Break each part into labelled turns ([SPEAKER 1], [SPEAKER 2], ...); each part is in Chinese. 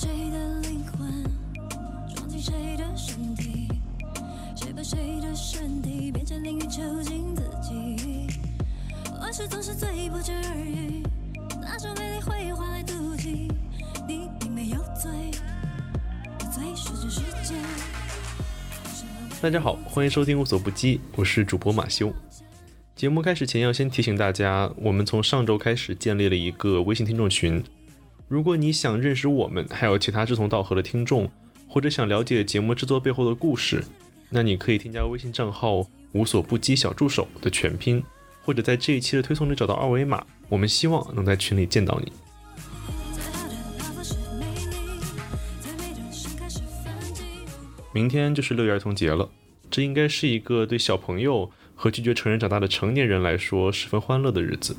[SPEAKER 1] 谁的灵魂装进谁的身体？谁把谁的身体变成淋雨囚禁自己？往事总是最不值耳语，那种美丽会换来妒忌。你并没有罪，罪是这世界。
[SPEAKER 2] 大家好，欢迎收听无所不击，我是主播马修。节目开始前要先提醒大家，我们从上周开始建立了一个微信听众群。如果你想认识我们，还有其他志同道合的听众，或者想了解节目制作背后的故事，那你可以添加微信账号“无所不击小助手”的全拼，或者在这一期的推送里找到二维码。我们希望能在群里见到你。明天就是六一儿童节了，这应该是一个对小朋友和拒绝成人长大的成年人来说十分欢乐的日子。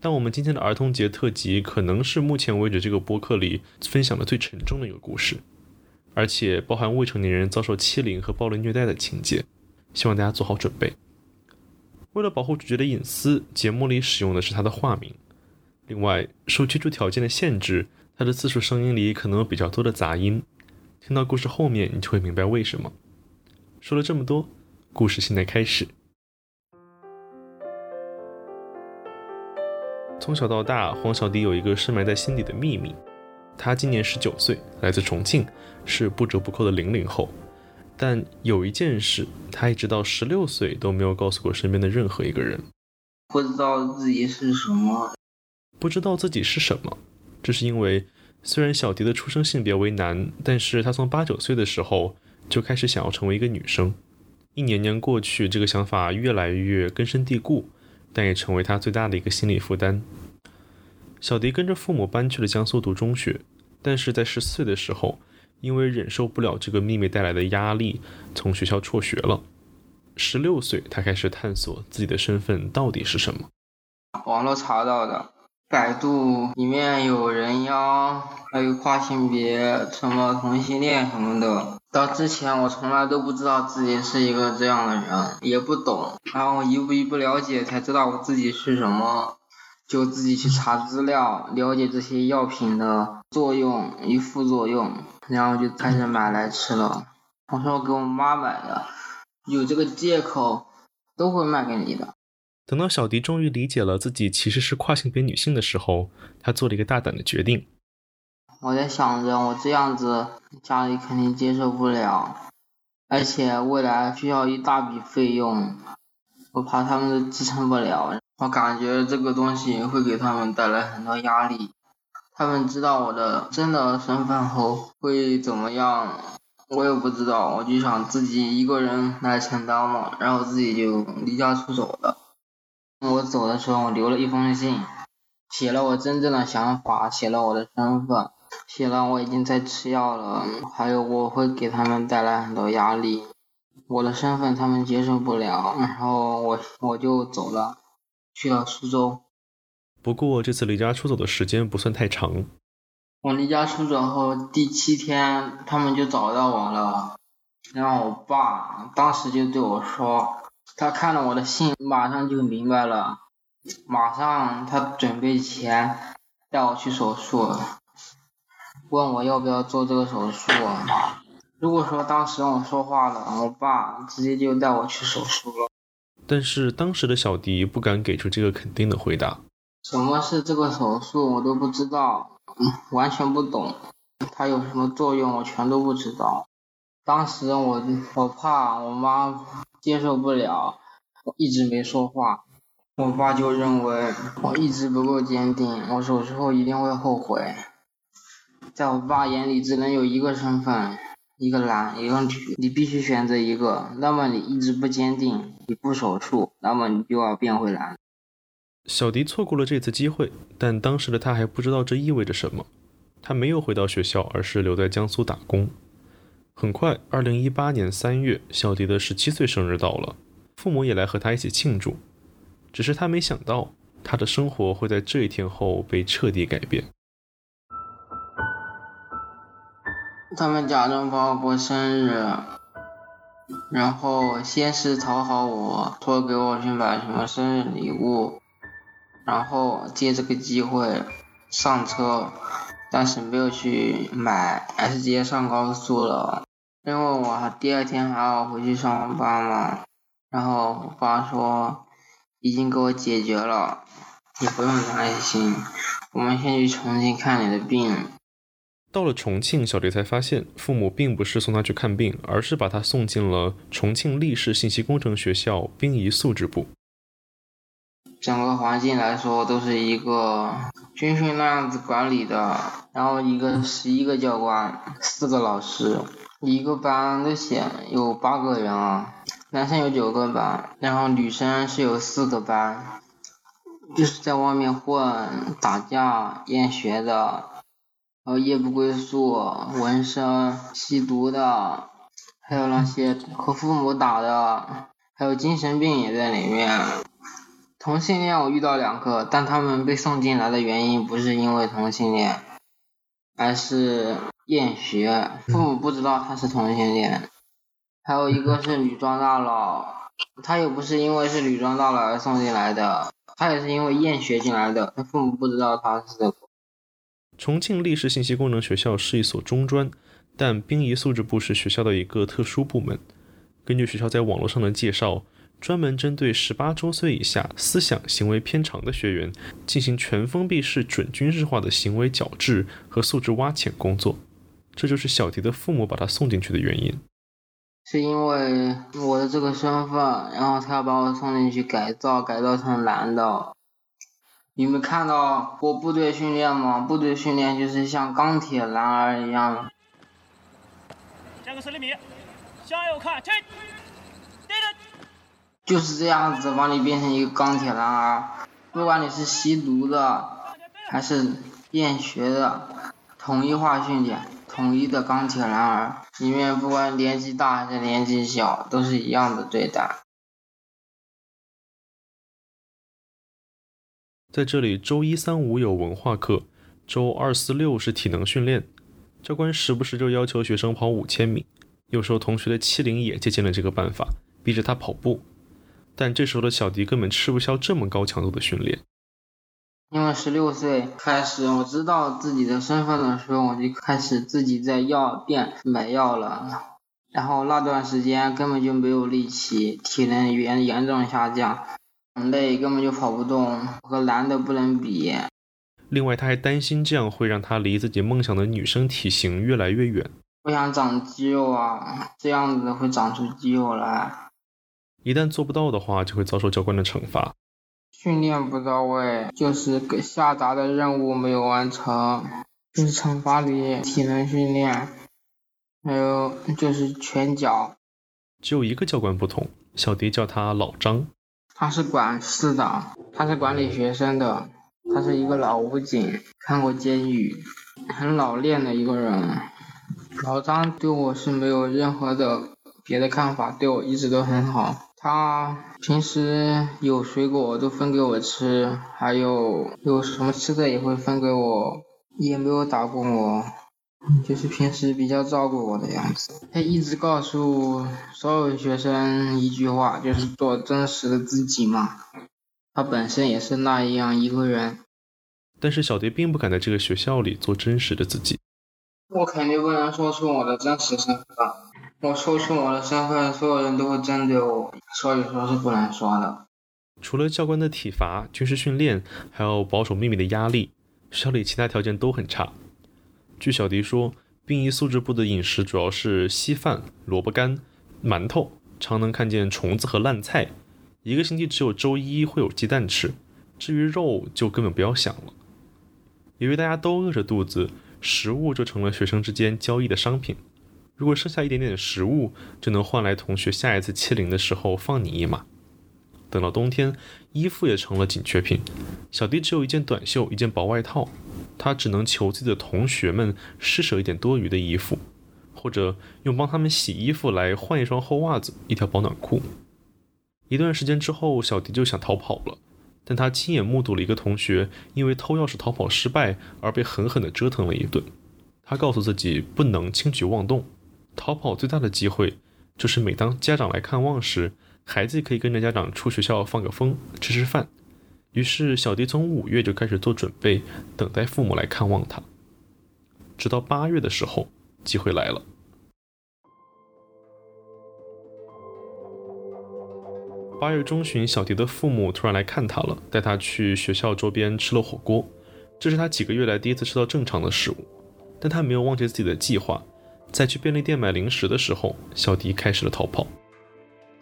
[SPEAKER 2] 但我们今天的儿童节特辑可能是目前为止这个播客里分享的最沉重的一个故事，而且包含未成年人遭受欺凌和暴力虐待的情节，希望大家做好准备。为了保护主角的隐私，节目里使用的是他的化名。另外，受居住条件的限制，他的自述声音里可能有比较多的杂音。听到故事后面，你就会明白为什么。说了这么多，故事现在开始。从小到大，黄小迪有一个深埋在心底的秘密。他今年十九岁，来自重庆，是不折不扣的零零后。但有一件事，他一直到十六岁都没有告诉过身边的任何一个人。
[SPEAKER 3] 不知道自己是什么，
[SPEAKER 2] 不知道自己是什么，这是因为虽然小迪的出生性别为男，但是他从八九岁的时候就开始想要成为一个女生。一年年过去，这个想法越来越根深蒂固，但也成为他最大的一个心理负担。小迪跟着父母搬去了江苏读中学，但是在十四岁的时候，因为忍受不了这个妹妹带来的压力，从学校辍学了。十六岁，他开始探索自己的身份到底是什么。
[SPEAKER 3] 网络查到的，百度里面有人妖，还有跨性别，什么同性恋什么的。到之前我从来都不知道自己是一个这样的人，也不懂，然后一步一步了解才知道我自己是什么，就自己去查资料，了解这些药品的作用与副作用，然后就开始买来吃了。我说我给我妈买的，有这个借口都会卖给你的。
[SPEAKER 2] 等到小迪终于理解了自己其实是跨性别女性的时候，他做了一个大胆的决定。
[SPEAKER 3] 我在想着，我这样子家里肯定接受不了，而且未来需要一大笔费用，我怕他们支撑不了。我感觉这个东西会给他们带来很多压力，他们知道我的真的身份后会怎么样，我也不知道。我就想自己一个人来承担嘛，然后自己就离家出走了。我走的时候，我留了一封信，写了我真正的想法，写了我的身份。写了我已经在吃药了，还有我会给他们带来很多压力，我的身份他们接受不了，然后我我就走了，去了苏州。
[SPEAKER 2] 不过这次离家出走的时间不算太长，
[SPEAKER 3] 我离家出走后第七天，他们就找到我了，然后我爸当时就对我说，他看了我的信，马上就明白了，马上他准备钱带我去手术。问我要不要做这个手术，如果说当时我说话了，我爸直接就带我去手术了。
[SPEAKER 2] 但是当时的小迪不敢给出这个肯定的回答。
[SPEAKER 3] 什么是这个手术我都不知道，嗯完全不懂，它有什么作用我全都不知道。当时我我怕我妈接受不了，我一直没说话。我爸就认为我一直不够坚定，我手术后一定会后悔。在我爸眼里，只能有一个身份，一个男，一个女，你必须选择一个。那么你一直不坚定，你不手术，那么你就要变回男。
[SPEAKER 2] 小迪错过了这次机会，但当时的他还不知道这意味着什么。他没有回到学校，而是留在江苏打工。很快，二零一八年三月，小迪的十七岁生日到了，父母也来和他一起庆祝。只是他没想到，他的生活会在这一天后被彻底改变。
[SPEAKER 3] 他们假装帮我过生日，然后先是讨好我，说给我去买什么生日礼物，然后借这个机会上车但是没有去买，还是直接上高速了。因为我第二天还要回去上班嘛。然后我爸说已经给我解决了，你不用担心。我们先去重庆看你的病。
[SPEAKER 2] 到了重庆，小迪才发现，父母并不是送他去看病，而是把他送进了重庆立式信息工程学校兵仪素质部。
[SPEAKER 3] 整个环境来说，都是一个军训那样子管理的。然后一个十一个教官，四个老师，一个班都写有八个人啊，男生有九个班，然后女生是有四个班，就是在外面混、打架、厌学的。还有夜不归宿、纹身、吸毒的，还有那些和父母打的，还有精神病也在里面。同性恋我遇到两个，但他们被送进来的原因不是因为同性恋，而是厌学，父母不知道他是同性恋。还有一个是女装大佬，他又不是因为是女装大佬而送进来的，他也是因为厌学进来的，他父母不知道他是。
[SPEAKER 2] 重庆立式信息工程学校是一所中专，但殡仪素质部是学校的一个特殊部门。根据学校在网络上的介绍，专门针对十八周岁以下思想行为偏长的学员进行全封闭式准军事化的行为矫治和素质挖潜工作。这就是小迪的父母把他送进去的原因。
[SPEAKER 3] 是因为我的这个身份，然后他要把我送进去改造，改造成男的。你们看到过部队训练吗？部队训练就是像钢铁男儿一样。
[SPEAKER 4] 加个十厘米，向右看，起，
[SPEAKER 3] 就是这样子把你变成一个钢铁男儿，不管你是吸毒的，还是厌学的，统一化训练，统一的钢铁男儿，里面不管年纪大还是年纪小，都是一样的对待。
[SPEAKER 2] 在这里，周一、三、五有文化课，周二、四、六是体能训练。教官时不时就要求学生跑五千米，有时候同学的欺凌也借鉴了这个办法，逼着他跑步。但这时候的小迪根本吃不消这么高强度的训练。
[SPEAKER 3] 因为十六岁开始，我知道自己的身份的时候，我就开始自己在药店买药了。然后那段时间根本就没有力气，体能严严重下降。很累，根本就跑不动，和男的不能比。
[SPEAKER 2] 另外，他还担心这样会让他离自己梦想的女生体型越来越远。
[SPEAKER 3] 我想长肌肉啊，这样子会长出肌肉来。
[SPEAKER 2] 一旦做不到的话，就会遭受教官的惩罚。
[SPEAKER 3] 训练不到位，就是给下达的任务没有完成，就是惩罚你体能训练。还有就是拳脚。
[SPEAKER 2] 只有一个教官不同，小迪叫他老张。
[SPEAKER 3] 他是管事的，他是管理学生的，他是一个老武警，看过监狱，很老练的一个人。老张对我是没有任何的别的看法，对我一直都很好。他平时有水果都分给我吃，还有有什么吃的也会分给我，也没有打过我。就是平时比较照顾我的样子，他一直告诉所有学生一句话，就是做真实的自己嘛。他本身也是那样一个人。
[SPEAKER 2] 但是小蝶并不敢在这个学校里做真实的自己。
[SPEAKER 3] 我肯定不能说出我的真实身份，我说出我的身份，所有人都会针对我，所以说是不能说的。
[SPEAKER 2] 除了教官的体罚、军事训练，还有保守秘密的压力，学校里其他条件都很差。据小迪说，兵役素质部的饮食主要是稀饭、萝卜干、馒头，常能看见虫子和烂菜。一个星期只有周一会有鸡蛋吃，至于肉就根本不要想了。由于大家都饿着肚子，食物就成了学生之间交易的商品。如果剩下一点点食物，就能换来同学下一次欺凌的时候放你一马。等到冬天，衣服也成了紧缺品。小迪只有一件短袖，一件薄外套。他只能求自己的同学们施舍一点多余的衣服，或者用帮他们洗衣服来换一双厚袜子、一条保暖裤。一段时间之后，小迪就想逃跑了，但他亲眼目睹了一个同学因为偷钥匙逃跑失败而被狠狠地折腾了一顿。他告诉自己不能轻举妄动，逃跑最大的机会就是每当家长来看望时，孩子可以跟着家长出学校放个风、吃吃饭。于是，小迪从五月就开始做准备，等待父母来看望他。直到八月的时候，机会来了。八月中旬，小迪的父母突然来看他了，带他去学校周边吃了火锅。这是他几个月来第一次吃到正常的食物，但他没有忘记自己的计划。在去便利店买零食的时候，小迪开始了逃跑。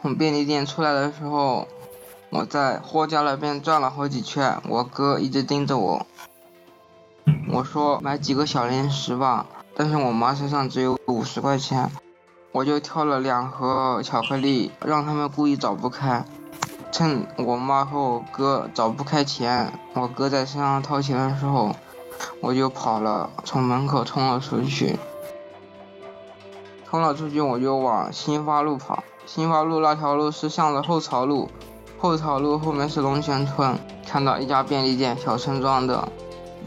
[SPEAKER 3] 从便利店出来的时候，我在货架那边转了好几圈，我哥一直盯着我。我说买几个小零食吧，但是我妈身上只有五十块钱。我就挑了两盒巧克力，让他们故意找不开。趁我妈和我哥找不开钱，我哥在身上掏钱的时候，我就跑了，从门口冲了出去。冲了出去，我就往新发路跑。新发路那条路是向着后槽路，后槽路后面是龙泉村。看到一家便利店，小村庄的，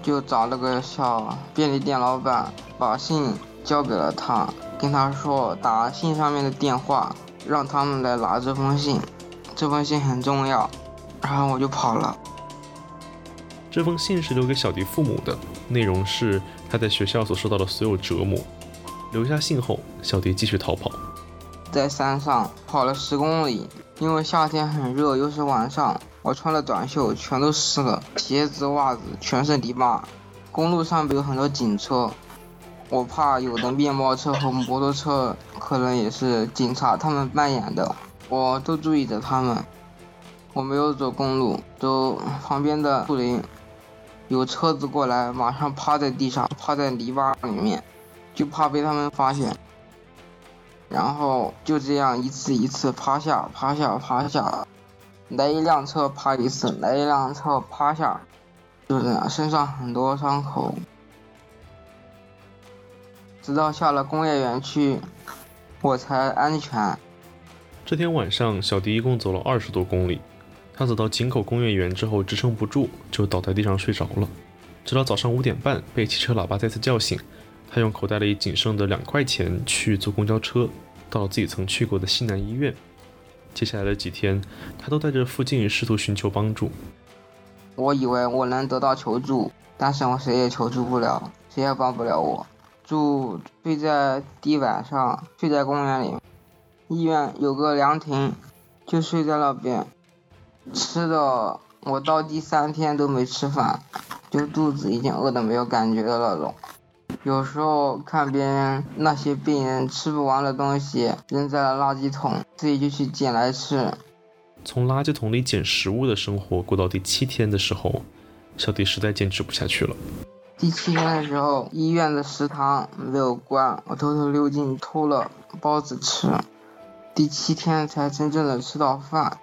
[SPEAKER 3] 就找了个小便利店老板，把信交给了他。跟他说打信上面的电话，让他们来拿这封信，这封信很重要。然后我就跑了。
[SPEAKER 2] 这封信是留给小迪父母的，内容是他在学校所受到的所有折磨。留下信后，小迪继续逃跑，
[SPEAKER 3] 在山上跑了十公里，因为夏天很热，又是晚上，我穿了短袖全都湿了，鞋子袜子全是泥巴。公路上面有很多警车。我怕有的面包车和摩托车可能也是警察他们扮演的，我都注意着他们。我没有走公路，走旁边的树林，有车子过来，马上趴在地上，趴在泥巴里面，就怕被他们发现。然后就这样一次一次趴下，趴下，趴下，来一辆车趴一次，来一辆车趴下，就这样，身上很多伤口。直到下了工业园区，我才安全。
[SPEAKER 2] 这天晚上，小迪一共走了二十多公里。他走到井口工业园之后，支撑不住，就倒在地上睡着了。直到早上五点半，被汽车喇叭再次叫醒。他用口袋里仅剩的两块钱去坐公交车，到自己曾去过的西南医院。接下来的几天，他都在这附近试图寻求帮助。
[SPEAKER 3] 我以为我能得到求助，但是我谁也求助不了，谁也帮不了我。住睡在地板上，睡在公园里，医院有个凉亭，就睡在那边。吃的，我到第三天都没吃饭，就肚子已经饿得没有感觉的那种。有时候看别人那些病人吃不完的东西扔在了垃圾桶，自己就去捡来吃。
[SPEAKER 2] 从垃圾桶里捡食物的生活过到第七天的时候，小迪实在坚持不下去了。
[SPEAKER 3] 第七天的时候，医院的食堂没有关，我偷偷溜进偷了包子吃。第七天才真正的吃到饭。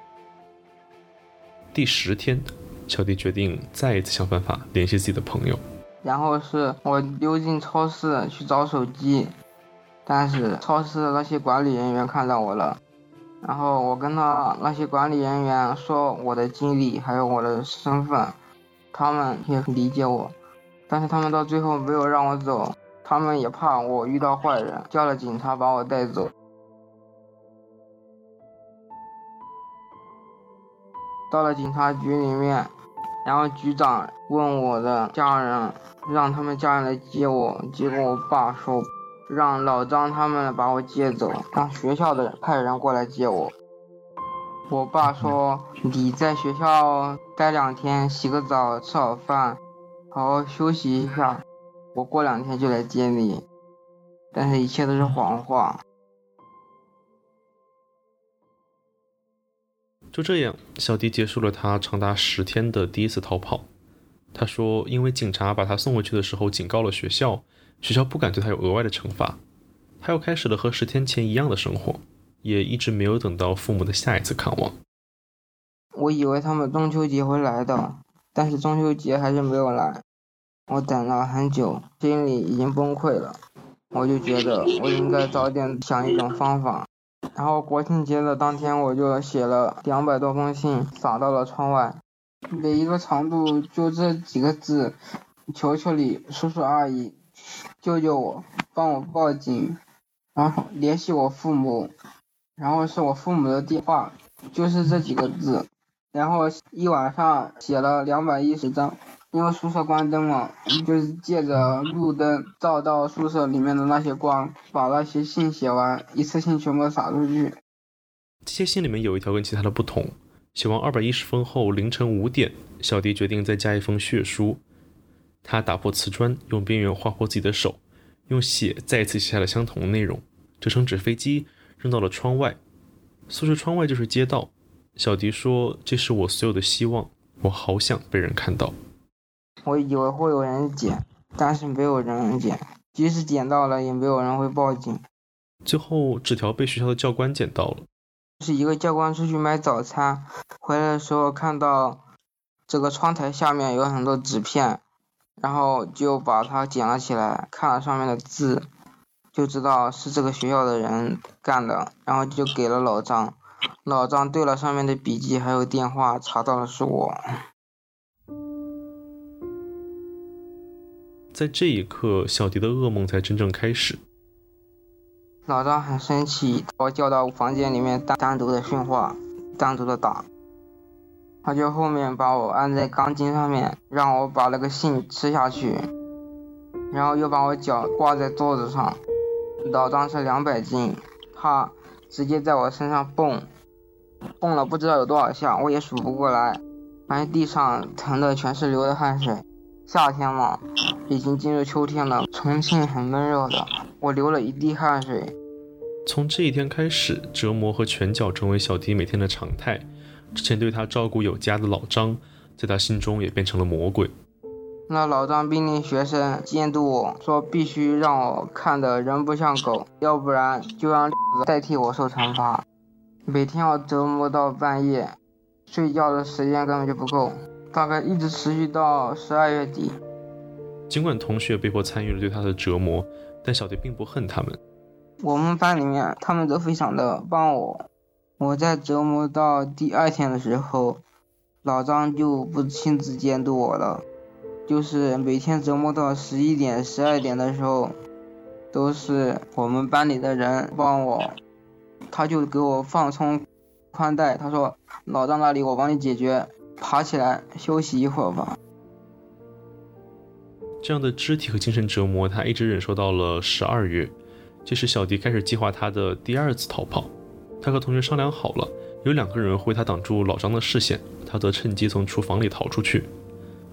[SPEAKER 2] 第十天，小迪决定再一次想办法联系自己的朋友。
[SPEAKER 3] 然后是我溜进超市去找手机，但是超市的那些管理人员看到我了。然后我跟他那些管理人员说我的经历还有我的身份，他们也理解我。但是他们到最后没有让我走，他们也怕我遇到坏人，叫了警察把我带走。到了警察局里面，然后局长问我的家人，让他们家人来接我。结果我爸说，让老张他们把我接走，让学校的派人过来接我。我爸说，你在学校待两天，洗个澡，吃好饭。好好休息一下，我过两天就来接你。但是，一切都是谎话。
[SPEAKER 2] 就这样，小迪结束了他长达十天的第一次逃跑。他说，因为警察把他送回去的时候警告了学校，学校不敢对他有额外的惩罚。他又开始了和十天前一样的生活，也一直没有等到父母的下一次看望。
[SPEAKER 3] 我以为他们中秋节会来的，但是中秋节还是没有来。我等了很久，心里已经崩溃了。我就觉得我应该早点想一种方法。然后国庆节的当天，我就写了两百多封信，撒到了窗外，每一个长度就这几个字：求求你，叔叔阿姨，救救我，帮我报警，然后联系我父母，然后是我父母的电话，就是这几个字。然后一晚上写了两百一十张。因为宿舍关灯嘛，就是借着路灯照到宿舍里面的那些光，把那些信写完，一次性全部撒出去。
[SPEAKER 2] 这些信里面有一条跟其他的不同，写完二百一十封后，凌晨五点，小迪决定再加一封血书。他打破瓷砖，用边缘划破自己的手，用血再一次写下了相同的内容，折成纸飞机扔到了窗外。宿舍窗外就是街道。小迪说：“这是我所有的希望，我好想被人看到。”
[SPEAKER 3] 我以为会有人捡，但是没有人捡，即使捡到了，也没有人会报警。
[SPEAKER 2] 最后，纸条被学校的教官捡到了。
[SPEAKER 3] 是一个教官出去买早餐，回来的时候看到这个窗台下面有很多纸片。然后就把它捡了起来，看了上面的字，就知道是这个学校的人干的，然后就给了老张。老张对了上面的笔记还有电话，查到了是我。
[SPEAKER 2] 在这一刻，小迪的噩梦才真正开始。
[SPEAKER 3] 老张很生气，把我叫到房间里面单单独的训话，单独的打。他就后面把我按在钢筋上面，让我把那个信吃下去，然后又把我脚挂在桌子上。老张是两百斤，他直接在我身上蹦，蹦了不知道有多少下，我也数不过来。反正地上疼的全是流的汗水。夏天嘛，已经进入秋天了，重庆很闷热的，我流了一地汗水。
[SPEAKER 2] 从这一天开始，折磨和拳脚成为小迪每天的常态。之前对他照顾有加的老张，在他心中也变成了魔鬼。
[SPEAKER 3] 那老张命令学生监督我说，必须让我看的人不像狗，要不然就让代替我受惩罚。每天要折磨到半夜，睡觉的时间根本就不够，大概一直持续到十二月底。
[SPEAKER 2] 尽管同学被迫参与了对他的折磨，但小蝶并不恨他们。
[SPEAKER 3] 我们班里面，他们都非常的帮我。我在折磨到第二天的时候，老张就不亲自监督我了，就是每天折磨到十一点、十二点的时候，都是我们班里的人帮我，他就给我放松宽带，他说：“老张那里我帮你解决，爬起来休息一会儿吧。”
[SPEAKER 2] 这样的肢体和精神折磨，他一直忍受到了十二月，这时小迪开始计划他的第二次逃跑。他和同学商量好了，有两个人为他挡住老张的视线，他则趁机从厨房里逃出去。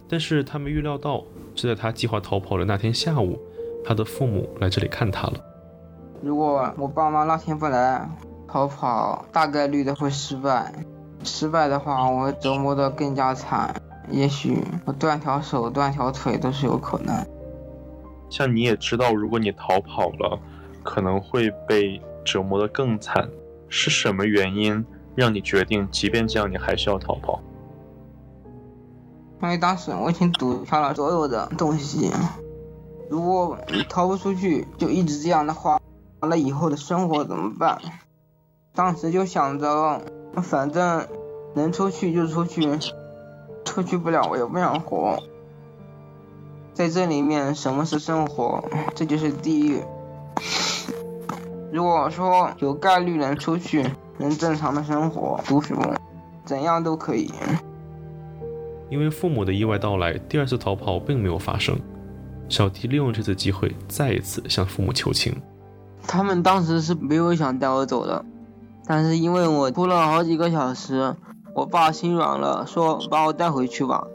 [SPEAKER 2] 但是他没预料到，就在他计划逃跑的那天下午，他的父母来这里看他了。
[SPEAKER 3] 如果我爸妈那天不来，逃跑大概率的会失败。失败的话，我会折磨得更加惨，也许我断条手、断条腿都是有可能。
[SPEAKER 5] 像你也知道，如果你逃跑了，可能会被折磨得更惨。是什么原因让你决定，即便这样，你还是要逃跑？
[SPEAKER 3] 因为当时我已经赌上了所有的东西，如果你逃不出去，就一直这样的话，那以后的生活怎么办？当时就想着，反正能出去就出去，出去不了我也不想活。在这里面，什么是生活？这就是地狱。如果说有概率能出去，能正常的生活、读书，怎样都可以。
[SPEAKER 2] 因为父母的意外到来，第二次逃跑并没有发生。小迪利用这次机会，再一次向父母求情。
[SPEAKER 3] 他们当时是没有想带我走的，但是因为我哭了好几个小时，我爸心软了，说把我带回去吧，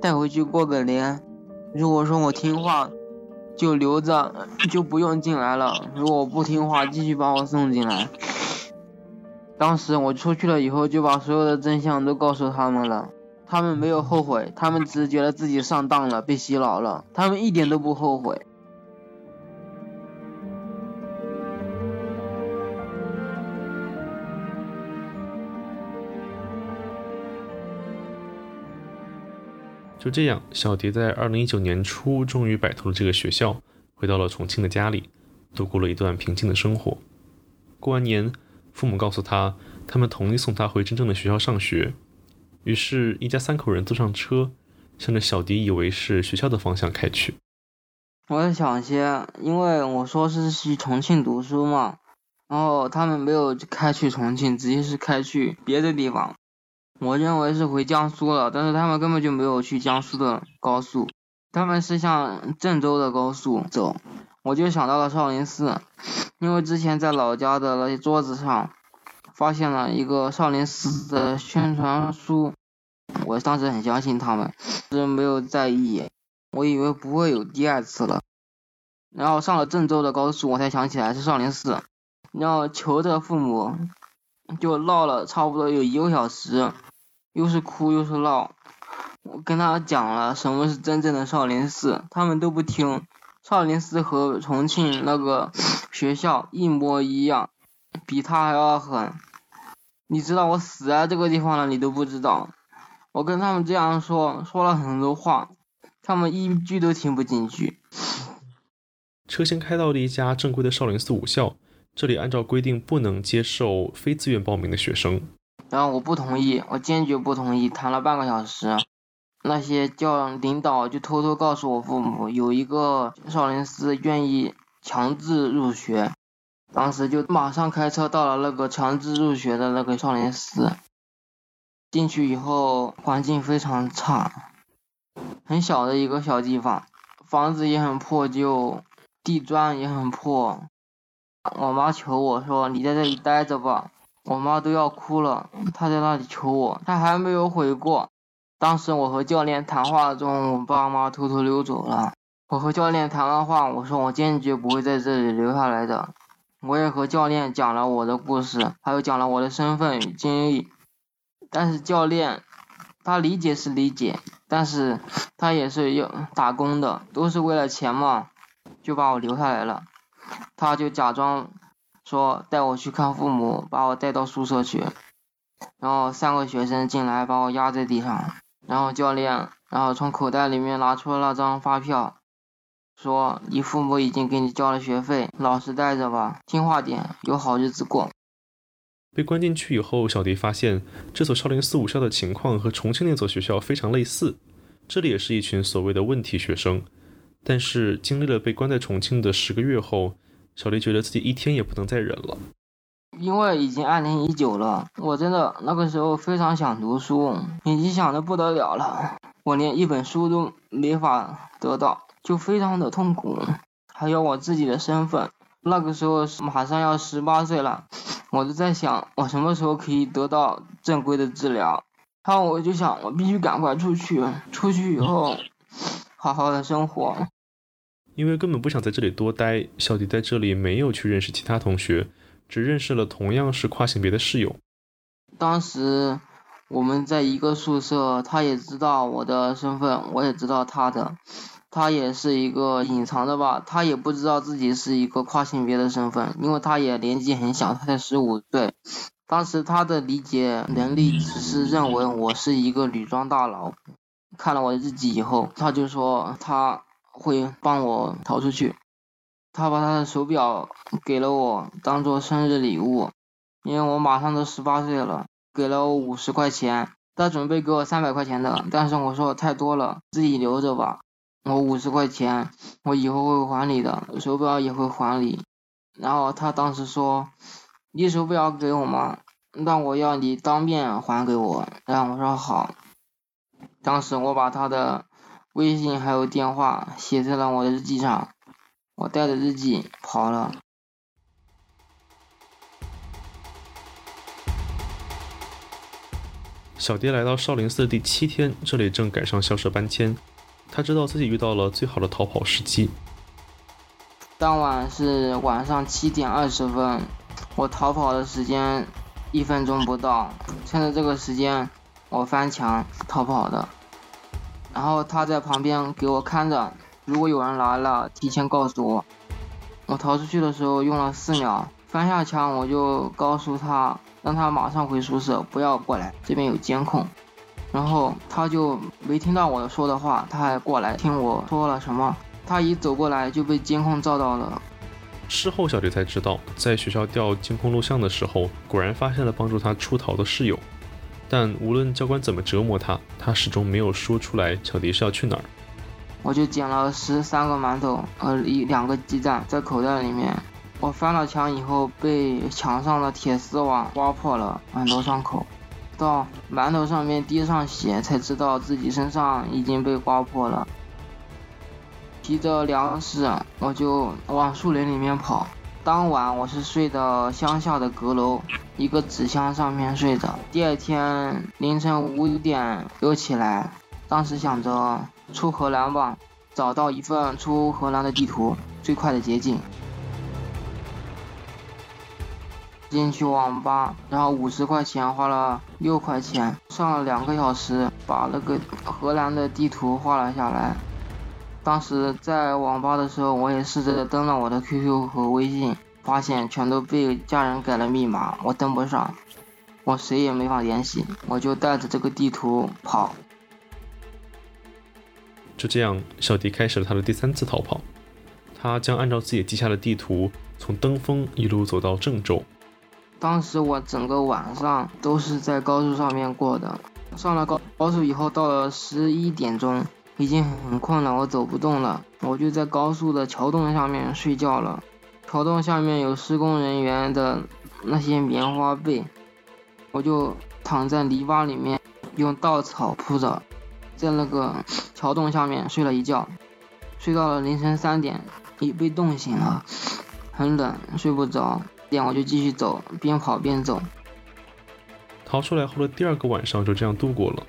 [SPEAKER 3] 带回去过个年。如果说我听话。就留着，就不用进来了。如果我不听话，继续把我送进来。当时我出去了以后，就把所有的真相都告诉他们了。他们没有后悔，他们只是觉得自己上当了，被洗脑了。他们一点都不后悔。
[SPEAKER 2] 就这样，小迪在二零一九年初终于摆脱了这个学校，回到了重庆的家里，度过了一段平静的生活。过完年，父母告诉他，他们同意送他回真正的学校上学。于是，一家三口人坐上车，向着小迪以为是学校的方向开去。
[SPEAKER 3] 我在想些，因为我说是去重庆读书嘛，然后他们没有开去重庆，直接是开去别的地方。我认为是回江苏了，但是他们根本就没有去江苏的高速，他们是向郑州的高速走。我就想到了少林寺，因为之前在老家的那些桌子上发现了一个少林寺的宣传书，我当时很相信他们，是没有在意，我以为不会有第二次了。然后上了郑州的高速，我才想起来是少林寺，然后求着父母，就唠了差不多有一个小时。又是哭又是闹，我跟他讲了什么是真正的少林寺，他们都不听。少林寺和重庆那个 学校一模一样，比他还要狠。你知道我死在这个地方了，你都不知道。我跟他们这样说，说了很多话，他们一句都听不进去。
[SPEAKER 2] 车先开到了一家正规的少林寺武校，这里按照规定不能接受非自愿报名的学生。
[SPEAKER 3] 然后我不同意，我坚决不同意，谈了半个小时，那些教领导就偷偷告诉我父母，有一个少林寺愿意强制入学，当时就马上开车到了那个强制入学的那个少林寺，进去以后环境非常差，很小的一个小地方，房子也很破旧，地砖也很破，我妈求我说你在这里待着吧。我妈都要哭了，她在那里求我，她还没有悔过。当时我和教练谈话中，我爸妈偷偷溜走了。我和教练谈完话，我说我坚决不会在这里留下来的。我也和教练讲了我的故事，还有讲了我的身份与经历。但是教练，他理解是理解，但是他也是要打工的，都是为了钱嘛，就把我留下来了。他就假装。说带我去看父母，把我带到宿舍去，然后三个学生进来把我压在地上，然后教练，然后从口袋里面拿出了那张发票，说你父母已经给你交了学费，老实待着吧，听话点，有好日子过。
[SPEAKER 2] 被关进去以后，小迪发现这所少林寺武校的情况和重庆那所学校非常类似，这里也是一群所谓的问题学生，但是经历了被关在重庆的十个月后。小丽觉得自己一天也不能再忍了，
[SPEAKER 3] 因为已经二零一九了，我真的那个时候非常想读书，已经想的不得了了，我连一本书都没法得到，就非常的痛苦。还有我自己的身份，那个时候马上要十八岁了，我就在想我什么时候可以得到正规的治疗，然后我就想我必须赶快出去，出去以后好好的生活。
[SPEAKER 2] 因为根本不想在这里多待，小迪在这里没有去认识其他同学，只认识了同样是跨性别的室友。
[SPEAKER 3] 当时我们在一个宿舍，他也知道我的身份，我也知道他的，他也是一个隐藏的吧，他也不知道自己是一个跨性别的身份，因为他也年纪很小，他才十五岁。当时他的理解能力只是认为我是一个女装大佬，看了我的日记以后，他就说他。会帮我逃出去。他把他的手表给了我，当做生日礼物，因为我马上都十八岁了，给了我五十块钱。他准备给我三百块钱的，但是我说太多了，自己留着吧。我五十块钱，我以后会还你的，手表也会还你。然后他当时说：“你手表给我吗？那我要你当面还给我。”然后我说好。当时我把他的。微信还有电话写在了我的日记上，我带着日记跑了。
[SPEAKER 2] 小蝶来到少林寺的第七天，这里正赶上校舍搬迁，他知道自己遇到了最好的逃跑时机。
[SPEAKER 3] 当晚是晚上七点二十分，我逃跑的时间一分钟不到，趁着这个时间，我翻墙逃跑的。然后他在旁边给我看着，如果有人来了，提前告诉我。我逃出去的时候用了四秒，翻下墙我就告诉他，让他马上回宿舍，不要过来，这边有监控。然后他就没听到我说的话，他还过来听我说了什么。他一走过来就被监控照到了。
[SPEAKER 2] 事后小杰才知道，在学校调监控录像的时候，果然发现了帮助他出逃的室友。但无论教官怎么折磨他，他始终没有说出来小迪是要去哪儿。
[SPEAKER 3] 我就捡了十三个馒头和一两个鸡蛋在口袋里面。我翻了墙以后，被墙上的铁丝网刮破了很多伤口。到馒头上面滴上血，才知道自己身上已经被刮破了。提着粮食，我就往树林里面跑。当晚我是睡的乡下的阁楼，一个纸箱上面睡着。第二天凌晨五点又起来，当时想着出荷兰吧，找到一份出荷兰的地图，最快的捷径。进去网吧，然后五十块钱花了六块钱，上了两个小时，把那个荷兰的地图画了下来。当时在网吧的时候，我也试着登了我的 QQ 和微信，发现全都被家人改了密码，我登不上，我谁也没法联系，我就带着这个地图跑。
[SPEAKER 2] 就这样，小迪开始了他的第三次逃跑。他将按照自己记下的地图，从登封一路走到郑州。
[SPEAKER 3] 当时我整个晚上都是在高速上面过的。上了高高速以后，到了十一点钟，已经很困了，我走不动了，我就在高速的桥洞上面睡觉了。桥洞下面有施工人员的那些棉花被，我就躺在泥巴里面，用稻草铺着，在那个桥洞下面睡了一觉，睡到了凌晨三点，已被冻醒了，很冷，睡不着。点我就继续走，边跑边走。
[SPEAKER 2] 逃出来后的第二个晚上就这样度过了，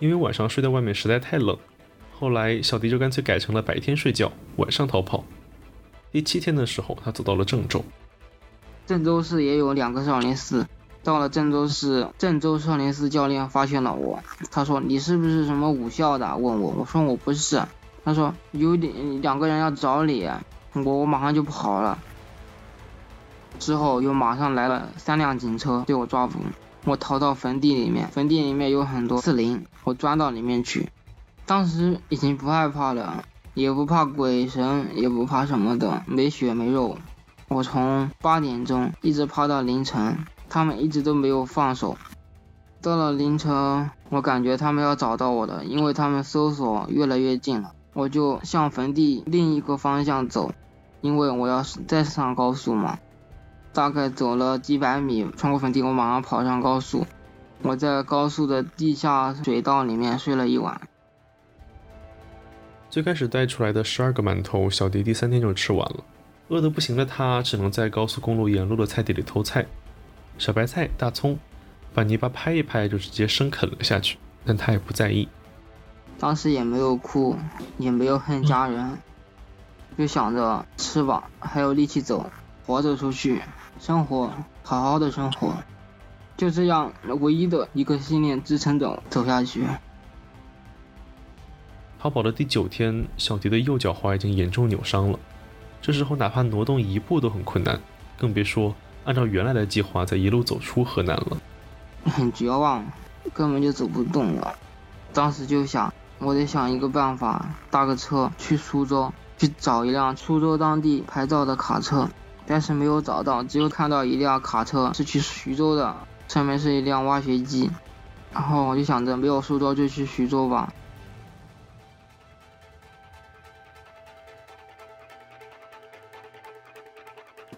[SPEAKER 2] 因为晚上睡在外面实在太冷。后来小迪就干脆改成了白天睡觉，晚上逃跑。第七天的时候，他走到了郑州。
[SPEAKER 3] 郑州市也有两个少林寺。到了郑州市，郑州少林寺教练发现了我，他说：“你是不是什么武校的？”问我，我说我不是。他说：“有点两个人要找你。”我我马上就跑了。之后又马上来了三辆警车对我抓捕，我逃到坟地里面，坟地里面有很多刺林，我钻到里面去。当时已经不害怕了，也不怕鬼神，也不怕什么的，没血没肉。我从八点钟一直趴到凌晨，他们一直都没有放手。到了凌晨，我感觉他们要找到我了，因为他们搜索越来越近了。我就向坟地另一个方向走，因为我要再上高速嘛。大概走了几百米，穿过坟地，我马上跑上高速。我在高速的地下水道里面睡了一晚。
[SPEAKER 2] 最开始带出来的十二个馒头，小迪第三天就吃完了。饿得不行的他，只能在高速公路沿路的菜地里偷菜，小白菜、大葱，把泥巴拍一拍就直接生啃了下去。但他也不在意，
[SPEAKER 3] 当时也没有哭，也没有恨家人，就想着吃吧，还有力气走，活着出去。生活，好好的生活，就这样，唯一的一个信念支撑着走下去。
[SPEAKER 2] 逃跑的第九天，小迪的右脚踝已经严重扭伤了，这时候哪怕挪动一步都很困难，更别说按照原来的计划再一路走出河南了。
[SPEAKER 3] 很绝望，根本就走不动了。当时就想，我得想一个办法，搭个车去苏州，去找一辆苏州当地牌照的卡车。但是没有找到，只有看到一辆卡车是去徐州的，上面是一辆挖掘机。然后我就想着没有苏州就去徐州吧。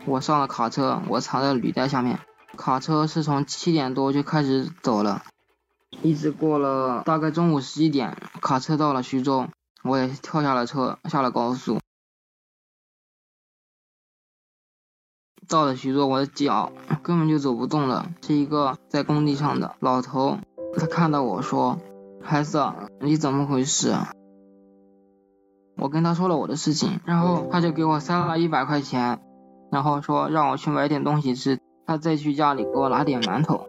[SPEAKER 3] 我上了卡车，我藏在履带下面。卡车是从七点多就开始走了，一直过了大概中午十一点，卡车到了徐州，我也跳下了车，下了高速。到了徐州，我的脚根本就走不动了。是一个在工地上的老头，他看到我说：“孩子，你怎么回事？”我跟他说了我的事情，然后他就给我塞了一百块钱，然后说让我去买点东西吃，他再去家里给我拿点馒头。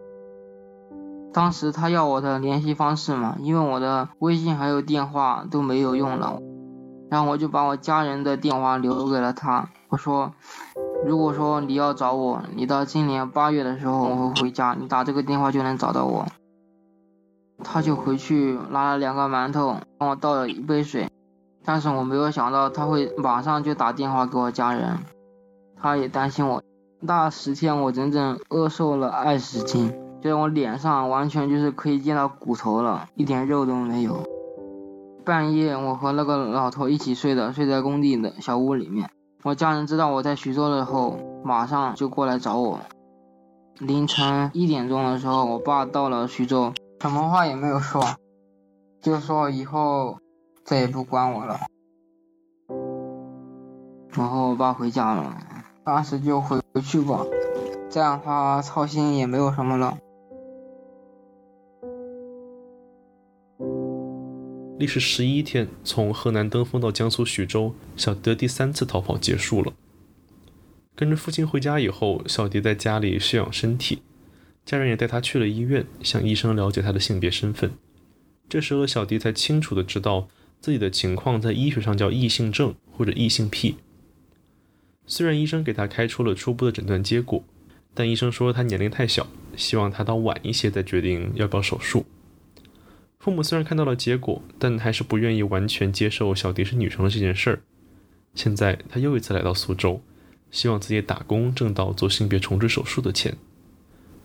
[SPEAKER 3] 当时他要我的联系方式嘛，因为我的微信还有电话都没有用了，然后我就把我家人的电话留给了他，我说。如果说你要找我，你到今年八月的时候我会回家，你打这个电话就能找到我。他就回去拿了两个馒头，帮我倒了一杯水，但是我没有想到他会马上就打电话给我家人，他也担心我。那十天我整整饿瘦了二十斤，就在我脸上完全就是可以见到骨头了，一点肉都没有。半夜我和那个老头一起睡的，睡在工地的小屋里面。我家人知道我在徐州了后，马上就过来找我。凌晨一点钟的时候，我爸到了徐州，什么话也没有说，就说以后再也不管我了。然后我爸回家了，当时就回去吧，这样他操心也没有什么了。
[SPEAKER 2] 历时十一天，从河南登封到江苏徐州，小迪的第三次逃跑结束了。跟着父亲回家以后，小迪在家里休养身体，家人也带他去了医院，向医生了解他的性别身份。这时候，小迪才清楚的知道自己的情况在医学上叫异性症或者异性癖。虽然医生给他开出了初步的诊断结果，但医生说他年龄太小，希望他到晚一些再决定要不要手术。父母虽然看到了结果，但还是不愿意完全接受小迪是女生的这件事儿。现在他又一次来到苏州。希望自己打工挣到做性别重置手术的钱。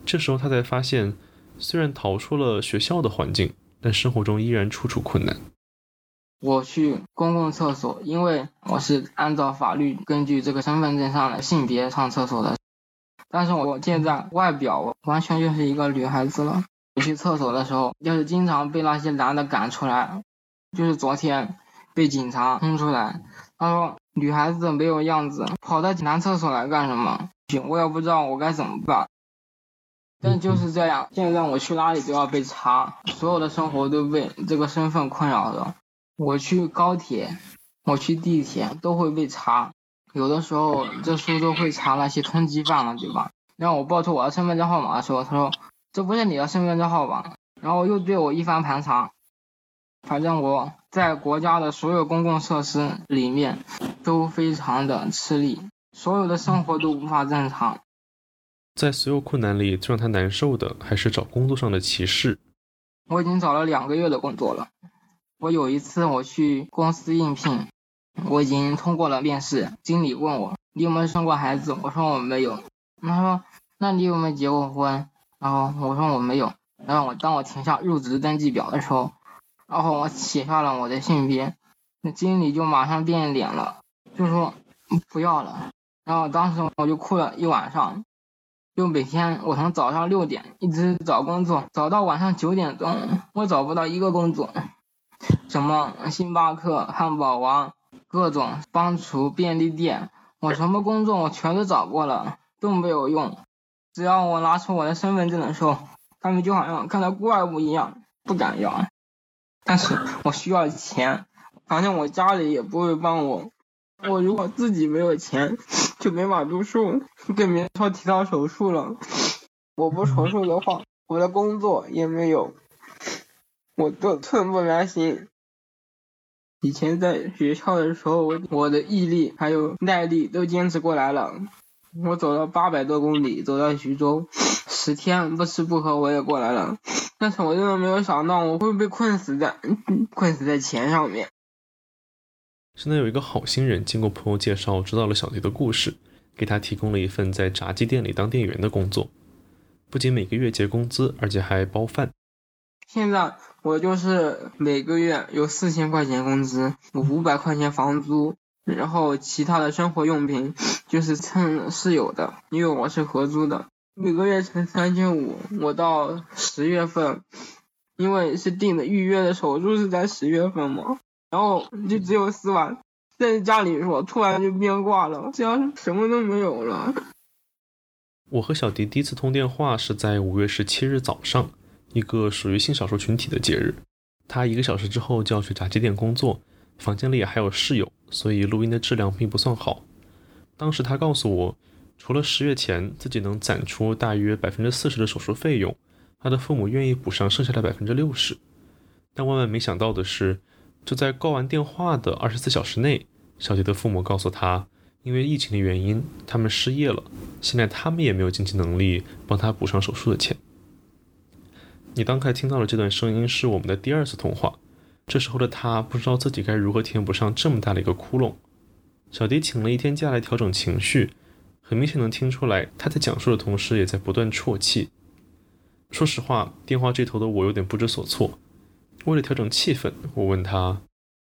[SPEAKER 2] 这时候他才发现，虽然逃出了学校的环境，但生活中依然处处困难。
[SPEAKER 3] 我去公共厕所，因为我是按照法律根据这个身份证上的性别上厕所的，但是我现在外表完全就是一个女孩子了。我去厕所的时候，就是经常被那些男的赶出来，就是昨天被警察轰出来，他说。女孩子没有样子，跑到男厕所来干什么？我也不知道我该怎么办。但就是这样，现在我去哪里都要被查，所有的生活都被这个身份困扰着。我去高铁，我去地铁都会被查，有的时候这苏州会查那些通缉犯了，对吧？让我报出我的身份证号码的时候，他说这不是你的身份证号码，然后又对我一番盘查。反正我在国家的所有公共设施里面都非常的吃力，所有的生活都无法正常。
[SPEAKER 2] 在所有困难里，最让他难受的还是找工作上的歧视。
[SPEAKER 3] 我已经找了两个月的工作了。我有一次我去公司应聘，我已经通过了面试，经理问我你有没有生过孩子，我说我没有。他说那你有没有结过婚？然后我说我没有。然后我当我填下入职登记表的时候。然后我写下了我的性别，那经理就马上变脸了，就说不要了。然后当时我就哭了一晚上，就每天我从早上六点一直找工作，找到晚上九点钟，我找不到一个工作，什么星巴克、汉堡王、各种帮厨、便利店，我什么工作我全都找过了，都没有用。只要我拿出我的身份证的时候，他们就好像看到怪物一样，不敢要。但是我需要钱，反正我家里也不会帮我。我如果自己没有钱，就没法读书，更别说提到手术了。我不手术的话，我的工作也没有，我都寸步难行。以前在学校的时候，我我的毅力还有耐力都坚持过来了。我走了八百多公里，走到徐州，十天不吃不喝我也过来了。但是我真的没有想到我会被困死在困死在钱上面。
[SPEAKER 2] 现在有一个好心人，经过朋友介绍知道了小迪的故事，给他提供了一份在炸鸡店里当店员的工作，不仅每个月结工资，而且还包饭。
[SPEAKER 3] 现在我就是每个月有四千块钱工资，五百块钱房租，然后其他的生活用品就是蹭室友的，因为我是合租的。每个月才三千五，我到十月份，因为是订的预约的手术是在十月份嘛，然后就只有四万，在家里说突然就变卦了，这样什么都没有了。
[SPEAKER 2] 我和小迪第一次通电话是在五月十七日早上，一个属于性少数群体的节日。他一个小时之后就要去炸鸡店工作，房间里还有室友，所以录音的质量并不算好。当时他告诉我。除了十月前自己能攒出大约百分之四十的手术费用，他的父母愿意补上剩下的百分之六十。但万万没想到的是，就在挂完电话的二十四小时内，小杰的父母告诉他，因为疫情的原因，他们失业了，现在他们也没有经济能力帮他补上手术的钱。你刚才听到的这段声音是我们的第二次通话，这时候的他不知道自己该如何填补上这么大的一个窟窿。小迪请了一天假来调整情绪。很明显能听出来，他在讲述的同时，也在不断啜泣。说实话，电话这头的我有点不知所措。为了调整气氛，我问他：“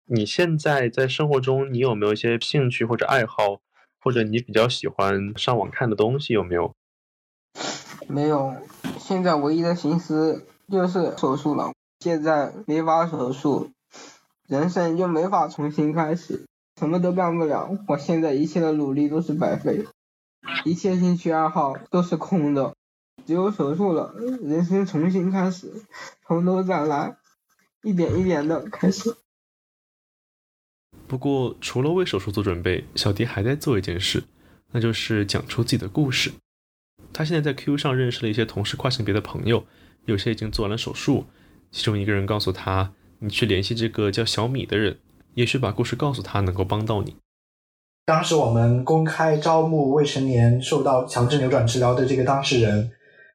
[SPEAKER 5] 你现在在生活中，你有没有一些兴趣或者爱好，或者你比较喜欢上网看的东西？有没有？”
[SPEAKER 3] 没有，现在唯一的心思就是手术了。现在没法手术，人生就没法重新开始，什么都干不了。我现在一切的努力都是白费，一切兴趣爱好都是空的。只有手术了，人生重新开始，从头再来，一点一点的开始。
[SPEAKER 2] 不过，除了为手术做准备，小迪还在做一件事，那就是讲出自己的故事。他现在在 QQ 上认识了一些同是跨性别的朋友，有些已经做完了手术。其中一个人告诉他：“你去联系这个叫小米的人，也许把故事告诉他能够帮到你。”
[SPEAKER 6] 当时我们公开招募未成年受到强制扭转治疗的这个当事人。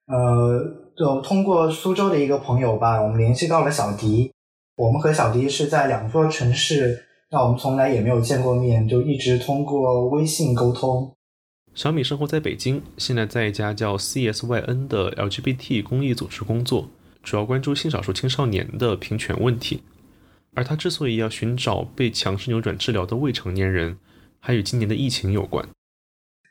[SPEAKER 6] 呃，就通过苏州的一个朋友吧，我们联系到了小迪。我们和小迪是在两座城市，那我们从来也没有见过面，就一直通过微信沟通。
[SPEAKER 2] 小米生活在北京，现在在一家叫 CSYN 的 LGBT 公益组织工作，主要关注性少数青少年的平权问题。而他之所以要寻找被强制扭转治疗的未成年人，还与今年的疫情有关。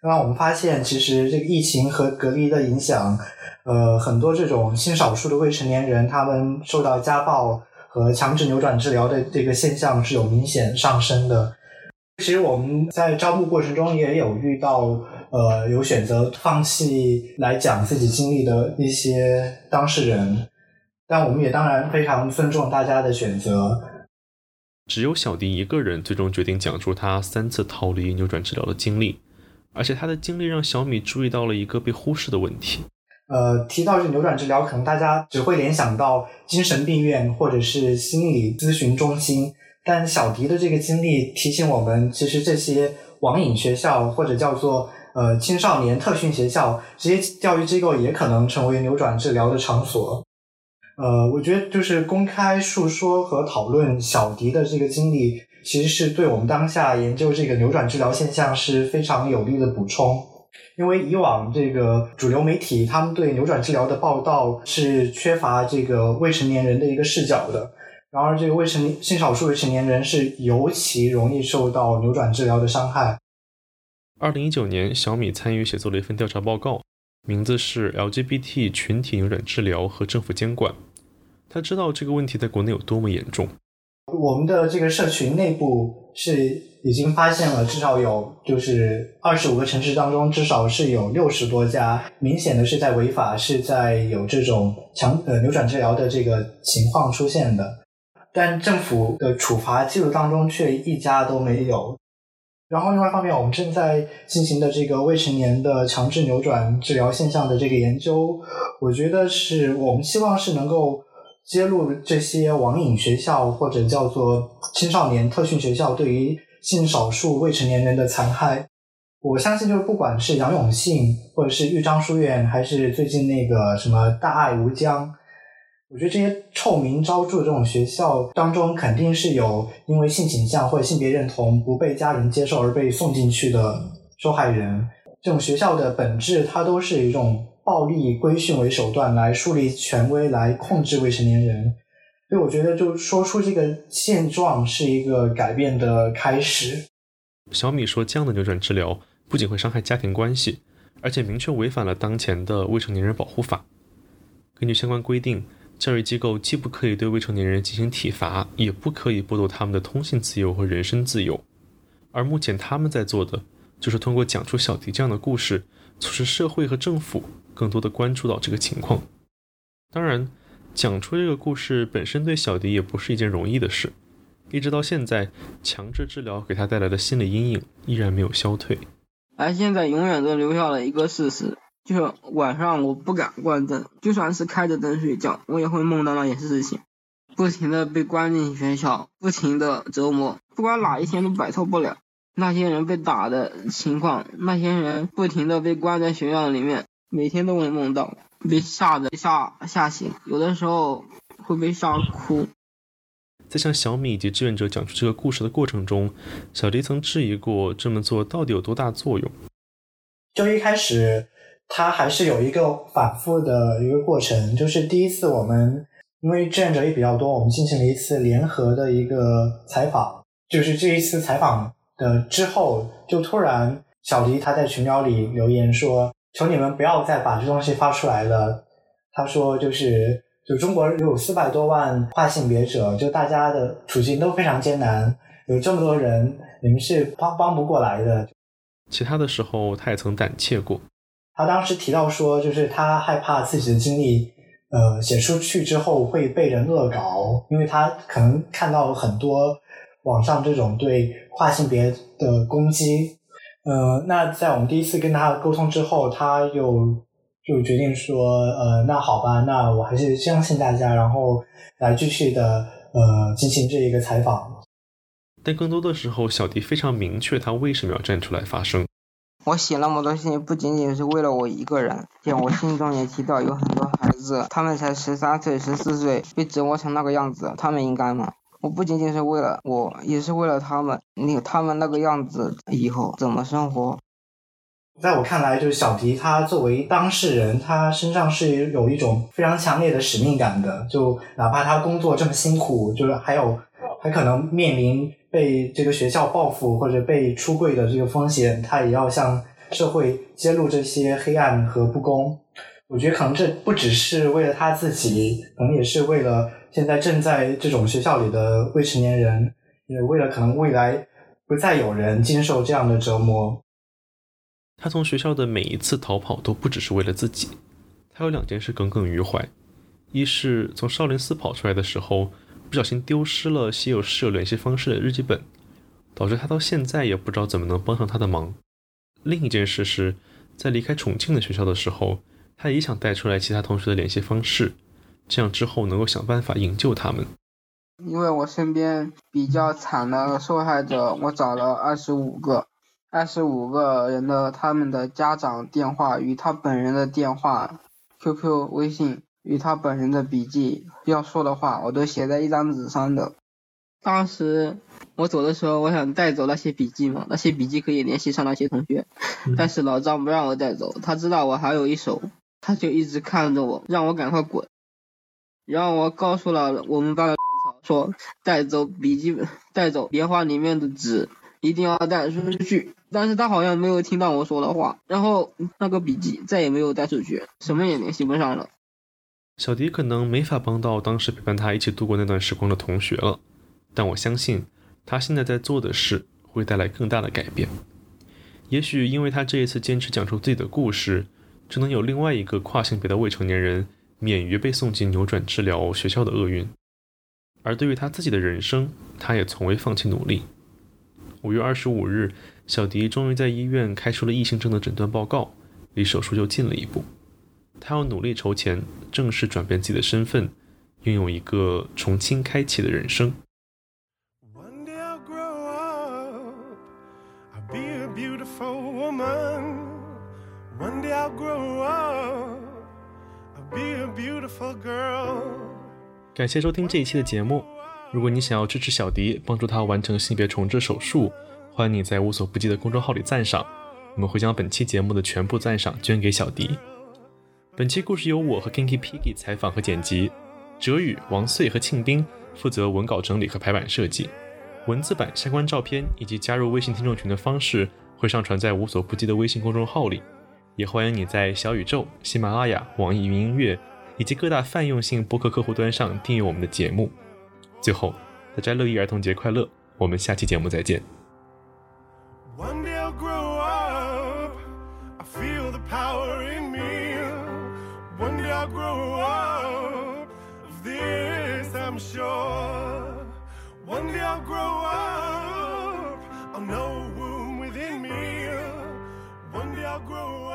[SPEAKER 6] 那我们发现，其实这个疫情和隔离的影响。呃，很多这种性少数的未成年人，他们受到家暴和强制扭转治疗的这个现象是有明显上升的。其实我们在招募过程中也有遇到，呃，有选择放弃来讲自己经历的一些当事人，但我们也当然非常尊重大家的选择。
[SPEAKER 2] 只有小迪一个人最终决定讲述他三次逃离扭转治疗的经历，而且他的经历让小米注意到了一个被忽视的问题。
[SPEAKER 6] 呃，提到这扭转治疗，可能大家只会联想到精神病院或者是心理咨询中心。但小迪的这个经历提醒我们，其实这些网瘾学校或者叫做呃青少年特训学校这些教育机构，也可能成为扭转治疗的场所。呃，我觉得就是公开述说和讨论小迪的这个经历，其实是对我们当下研究这个扭转治疗现象是非常有力的补充。因为以往这个主流媒体，他们对扭转治疗的报道是缺乏这个未成年人的一个视角的。然而，这个未成性少数未成年人是尤其容易受到扭转治疗的伤害。
[SPEAKER 2] 二零一九年，小米参与写作了一份调查报告，名字是《LGBT 群体扭转治疗和政府监管》。他知道这个问题在国内有多么严重。
[SPEAKER 6] 我们的这个社群内部是。已经发现了至少有就是二十五个城市当中，至少是有六十多家明显的是在违法，是在有这种强呃扭转治疗的这个情况出现的，但政府的处罚记录当中却一家都没有。然后另外一方面，我们正在进行的这个未成年的强制扭转治疗现象的这个研究，我觉得是我们希望是能够揭露这些网瘾学校或者叫做青少年特训学校对于。性少数未成年人的残害，我相信就是不管是杨永信，或者是豫章书院，还是最近那个什么大爱无疆，我觉得这些臭名昭著的这种学校当中，肯定是有因为性倾向或者性别认同不被家人接受而被送进去的受害人。这种学校的本质，它都是一种暴力规训为手段来树立权威，来控制未成年人。所以我觉得，就说出这个现状是一个改变的开始。
[SPEAKER 2] 小米说，这样的扭转治疗不仅会伤害家庭关系，而且明确违反了当前的未成年人保护法。根据相关规定，教育机构既不可以对未成年人进行体罚，也不可以剥夺他们的通信自由和人身自由。而目前他们在做的，就是通过讲出小迪这样的故事，促使社会和政府更多的关注到这个情况。当然。讲出这个故事本身对小迪也不是一件容易的事，一直到现在，强制治疗给他带来的心理阴影依然没有消退。
[SPEAKER 3] 而现在永远都留下了一个事实，就是晚上我不敢关灯，就算是开着灯睡觉，我也会梦到那些事情，不停的被关进学校，不停的折磨，不管哪一天都摆脱不了。那些人被打的情况，那些人不停的被关在学校里面，每天都会梦到。被吓得吓吓醒，有的时候会被吓哭。
[SPEAKER 2] 在向小米以及志愿者讲述这个故事的过程中，小迪曾质疑过这么做到底有多大作用。
[SPEAKER 6] 就一开始，他还是有一个反复的一个过程。就是第一次我们因为志愿者也比较多，我们进行了一次联合的一个采访。就是这一次采访的之后，就突然小迪他在群聊里留言说。求你们不要再把这东西发出来了。他说就是就中国有四百多万跨性别者，就大家的处境都非常艰难，有这么多人，你们是帮帮不过来的。
[SPEAKER 2] 其他的时候，他也曾胆怯过。
[SPEAKER 6] 他当时提到说，就是他害怕自己的经历，呃，写出去之后会被人恶搞，因为他可能看到了很多网上这种对跨性别的攻击。呃，那在我们第一次跟他沟通之后，他又就决定说，呃，那好吧，那我还是相信大家，然后来继续的呃进行这一个采访。
[SPEAKER 2] 但更多的时候，小迪非常明确他为什么要站出来发声。
[SPEAKER 3] 我写那么多信，不仅仅是为了我一个人，像我信中也提到有很多孩子，他们才十三岁、十四岁，被折磨成那个样子，他们应该吗？我不仅仅是为了我，也是为了他们。你他们那个样子，以后怎么生活？
[SPEAKER 6] 在我看来，就是小迪他作为当事人，他身上是有一种非常强烈的使命感的。就哪怕他工作这么辛苦，就是还有还可能面临被这个学校报复或者被出柜的这个风险，他也要向社会揭露这些黑暗和不公。我觉得可能这不只是为了他自己，可能也是为了。现在正在这种学校里的未成年人，也为了可能未来不再有人经受这样的折磨。
[SPEAKER 2] 他从学校的每一次逃跑都不只是为了自己，他有两件事耿耿于怀：一是从少林寺跑出来的时候，不小心丢失了稀有室友联系方式的日记本，导致他到现在也不知道怎么能帮上他的忙；另一件事是在离开重庆的学校的时候，他也想带出来其他同学的联系方式。这样之后能够想办法营救他们。
[SPEAKER 3] 因为我身边比较惨的受害者，我找了二十五个，二十五个人的他们的家长电话与他本人的电话、QQ、微信与他本人的笔记要说的话，我都写在一张纸上的。当时我走的时候，我想带走那些笔记嘛，那些笔记可以联系上那些同学，但是老张不让我带走，他知道我还有一手，他就一直看着我，让我赶快滚。然后我告诉了我们班的说带走笔记本，带走莲花里面的纸，一定要带出去。但是他好像没有听到我说的话，然后那个笔记再也没有带出去，什么也联系不上了。
[SPEAKER 2] 小迪可能没法帮到当时陪伴他一起度过那段时光的同学了，但我相信他现在在做的事会带来更大的改变。也许因为他这一次坚持讲述自己的故事，就能有另外一个跨性别的未成年人。免于被送进扭转治疗学校的厄运，而对于他自己的人生，他也从未放弃努力。五月二十五日，小迪终于在医院开出了异性症的诊断报告，离手术就近了一步。他要努力筹钱，正式转变自己的身份，拥有一个重新开启的人生。感谢收听这一期的节目。如果你想要支持小迪，帮助他完成性别重置手术，欢迎你在无所不记的公众号里赞赏，我们会将本期节目的全部赞赏捐给小迪。本期故事由我和 Kinky Piggy 采访和剪辑，哲宇、王穗和庆斌负责文稿整理和排版设计。文字版、相关照片以及加入微信听众群的方式会上传在无所不记的微信公众号里。也欢迎你在小宇宙、喜马拉雅、网易云音乐以及各大泛用性播客客户端上订阅我们的节目。最后，大家乐意儿童节快乐！我们下期节目再见。
[SPEAKER 4] one bell grow grow up. Of this, I'm sure. One day I'll grow up. I'll know a womb within me. One day I'll
[SPEAKER 2] grow up.